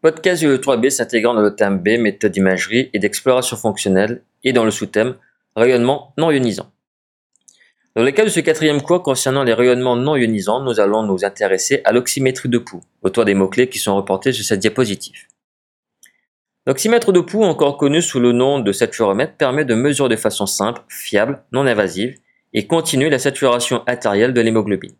Podcast du E3B s'intégrant dans le thème B, méthode d'imagerie et d'exploration fonctionnelle, et dans le sous-thème rayonnement non ionisant. Dans le cas de ce quatrième cours concernant les rayonnements non ionisants, nous allons nous intéresser à l'oxymétrie de pouls, autour des mots-clés qui sont reportés sur cette diapositive. L'oxymètre de pouls, encore connu sous le nom de saturomètre, permet de mesurer de façon simple, fiable, non invasive et continue la saturation artérielle de l'hémoglobine.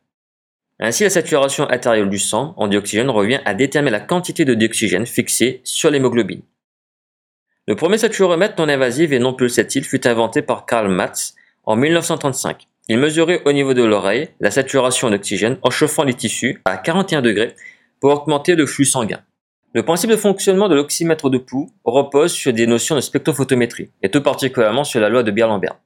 Ainsi, la saturation artérielle du sang en dioxygène revient à déterminer la quantité de dioxygène fixée sur l'hémoglobine. Le premier saturomètre non invasif et non pulsatile fut inventé par Karl Matz en 1935. Il mesurait au niveau de l'oreille la saturation d'oxygène en chauffant les tissus à 41 degrés pour augmenter le flux sanguin. Le principe de fonctionnement de l'oxymètre de pouls repose sur des notions de spectrophotométrie, et tout particulièrement sur la loi de Beer-Lambert.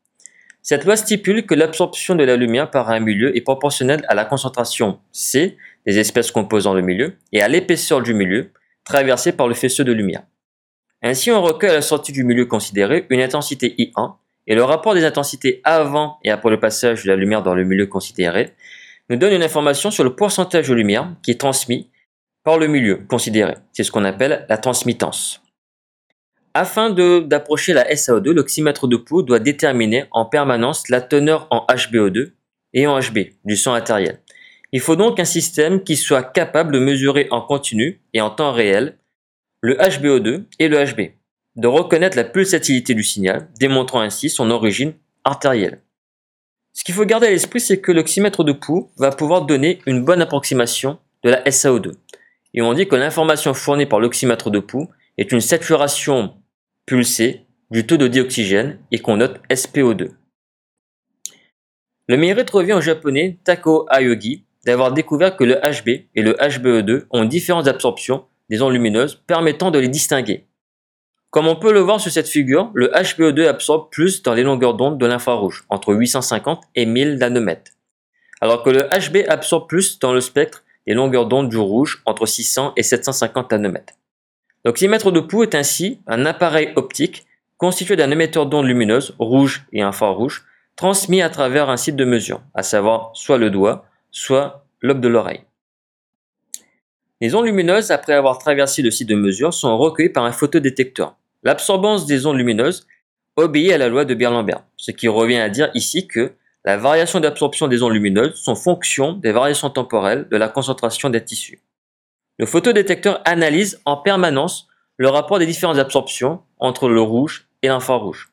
Cette loi stipule que l'absorption de la lumière par un milieu est proportionnelle à la concentration C des espèces composant le milieu et à l'épaisseur du milieu traversé par le faisceau de lumière. Ainsi, on recueille à la sortie du milieu considéré une intensité I1 et le rapport des intensités avant et après le passage de la lumière dans le milieu considéré nous donne une information sur le pourcentage de lumière qui est transmis par le milieu considéré. C'est ce qu'on appelle la transmittance. Afin d'approcher la SAO2, l'oxymètre de pouls doit déterminer en permanence la teneur en HbO2 et en Hb du sang artériel. Il faut donc un système qui soit capable de mesurer en continu et en temps réel le HbO2 et le Hb, de reconnaître la pulsatilité du signal, démontrant ainsi son origine artérielle. Ce qu'il faut garder à l'esprit, c'est que l'oxymètre de pouls va pouvoir donner une bonne approximation de la SAO2. Et on dit que l'information fournie par l'oxymètre de pouls est une saturation pulsé du taux de dioxygène et qu'on note SPO2. Le mérite revient au japonais Tako Ayogi d'avoir découvert que le HB et le HBE2 ont différentes absorptions des ondes lumineuses permettant de les distinguer. Comme on peut le voir sur cette figure, le HBE2 absorbe plus dans les longueurs d'onde de l'infrarouge, entre 850 et 1000 nanomètres, alors que le HB absorbe plus dans le spectre des longueurs d'onde du rouge, entre 600 et 750 nanomètres. L'oxymètre de pouls est ainsi un appareil optique constitué d'un émetteur d'ondes lumineuses, rouge et infrarouge, transmis à travers un site de mesure, à savoir soit le doigt, soit l'aube de l'oreille. Les ondes lumineuses, après avoir traversé le site de mesure, sont recueillies par un photodétecteur. L'absorbance des ondes lumineuses obéit à la loi de Beer-Lambert, ce qui revient à dire ici que la variation d'absorption des ondes lumineuses sont fonction des variations temporelles de la concentration des tissus. Le photodétecteur analyse en permanence le rapport des différentes absorptions entre le rouge et l'infrarouge.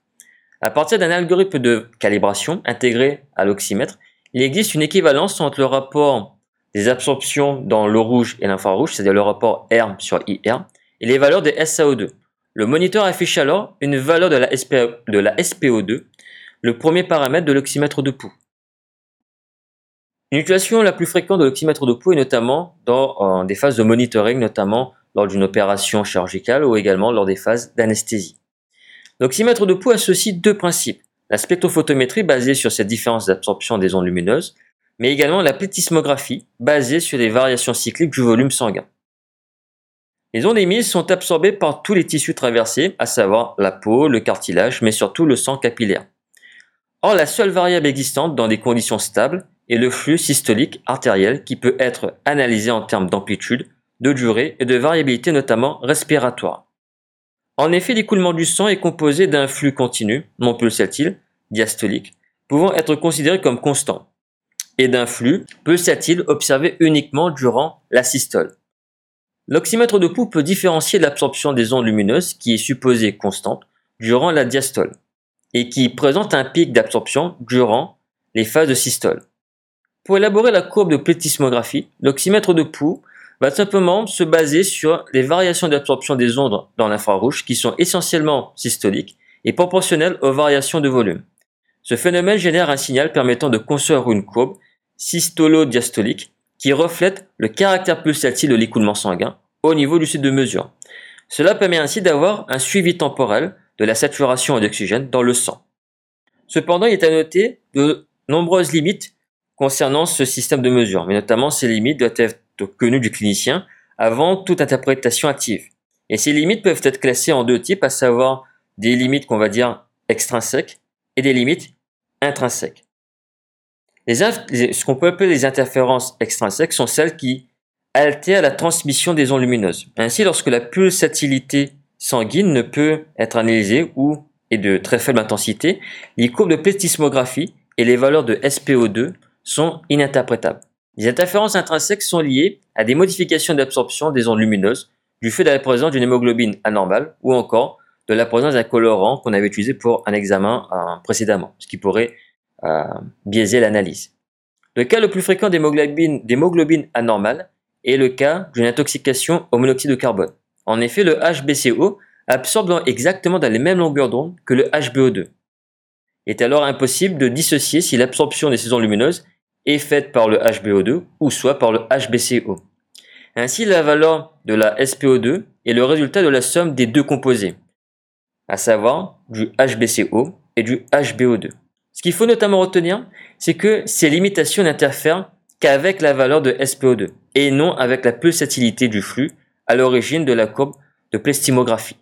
À partir d'un algorithme de calibration intégré à l'oxymètre, il existe une équivalence entre le rapport des absorptions dans le rouge et l'infrarouge, c'est-à-dire le rapport R sur IR, et les valeurs des SAO2. Le moniteur affiche alors une valeur de la, de la SPO2, le premier paramètre de l'oxymètre de pouls. Une utilisation la plus fréquente de l'oxymètre de pouls est notamment dans des phases de monitoring, notamment lors d'une opération chirurgicale ou également lors des phases d'anesthésie. L'oxymètre de pouls associe deux principes. La spectrophotométrie basée sur cette différence d'absorption des ondes lumineuses, mais également la plétismographie basée sur les variations cycliques du volume sanguin. Les ondes émises sont absorbées par tous les tissus traversés, à savoir la peau, le cartilage, mais surtout le sang capillaire. Or, la seule variable existante dans des conditions stables et le flux systolique artériel qui peut être analysé en termes d'amplitude, de durée et de variabilité notamment respiratoire. En effet, l'écoulement du sang est composé d'un flux continu, non pulsatile, diastolique, pouvant être considéré comme constant, et d'un flux pulsatile observé uniquement durant la systole. L'oxymètre de pouls peut différencier l'absorption des ondes lumineuses qui est supposée constante durant la diastole et qui présente un pic d'absorption durant les phases de systole. Pour élaborer la courbe de plétismographie, l'oxymètre de pouls va simplement se baser sur les variations d'absorption des ondes dans l'infrarouge qui sont essentiellement systoliques et proportionnelles aux variations de volume. Ce phénomène génère un signal permettant de construire une courbe systolo-diastolique qui reflète le caractère pulsatile de l'écoulement sanguin au niveau du site de mesure. Cela permet ainsi d'avoir un suivi temporel de la saturation d'oxygène dans le sang. Cependant, il est à noter de nombreuses limites concernant ce système de mesure, mais notamment ces limites doivent être connues du clinicien avant toute interprétation active. Et ces limites peuvent être classées en deux types, à savoir des limites qu'on va dire extrinsèques et des limites intrinsèques. Ce qu'on peut appeler les interférences extrinsèques sont celles qui altère la transmission des ondes lumineuses. Ainsi, lorsque la pulsatilité sanguine ne peut être analysée ou est de très faible intensité, les courbes de plethysmographie et les valeurs de SPO2 sont ininterprétables. Les interférences intrinsèques sont liées à des modifications d'absorption des ondes lumineuses du fait de la présence d'une hémoglobine anormale ou encore de la présence d'un colorant qu'on avait utilisé pour un examen euh, précédemment, ce qui pourrait euh, biaiser l'analyse. Le cas le plus fréquent d'hémoglobine anormale est le cas d'une intoxication au monoxyde de carbone. En effet, le HBCO absorbe exactement dans les mêmes longueurs d'onde que le HBO2. Il est alors impossible de dissocier si l'absorption des saisons lumineuses est faite par le HBO2 ou soit par le HBCO. Ainsi, la valeur de la SPO2 est le résultat de la somme des deux composés, à savoir du HBCO et du HBO2. Ce qu'il faut notamment retenir, c'est que ces limitations n'interfèrent qu'avec la valeur de SPO2 et non avec la pulsatilité du flux à l'origine de la courbe de plestimographie.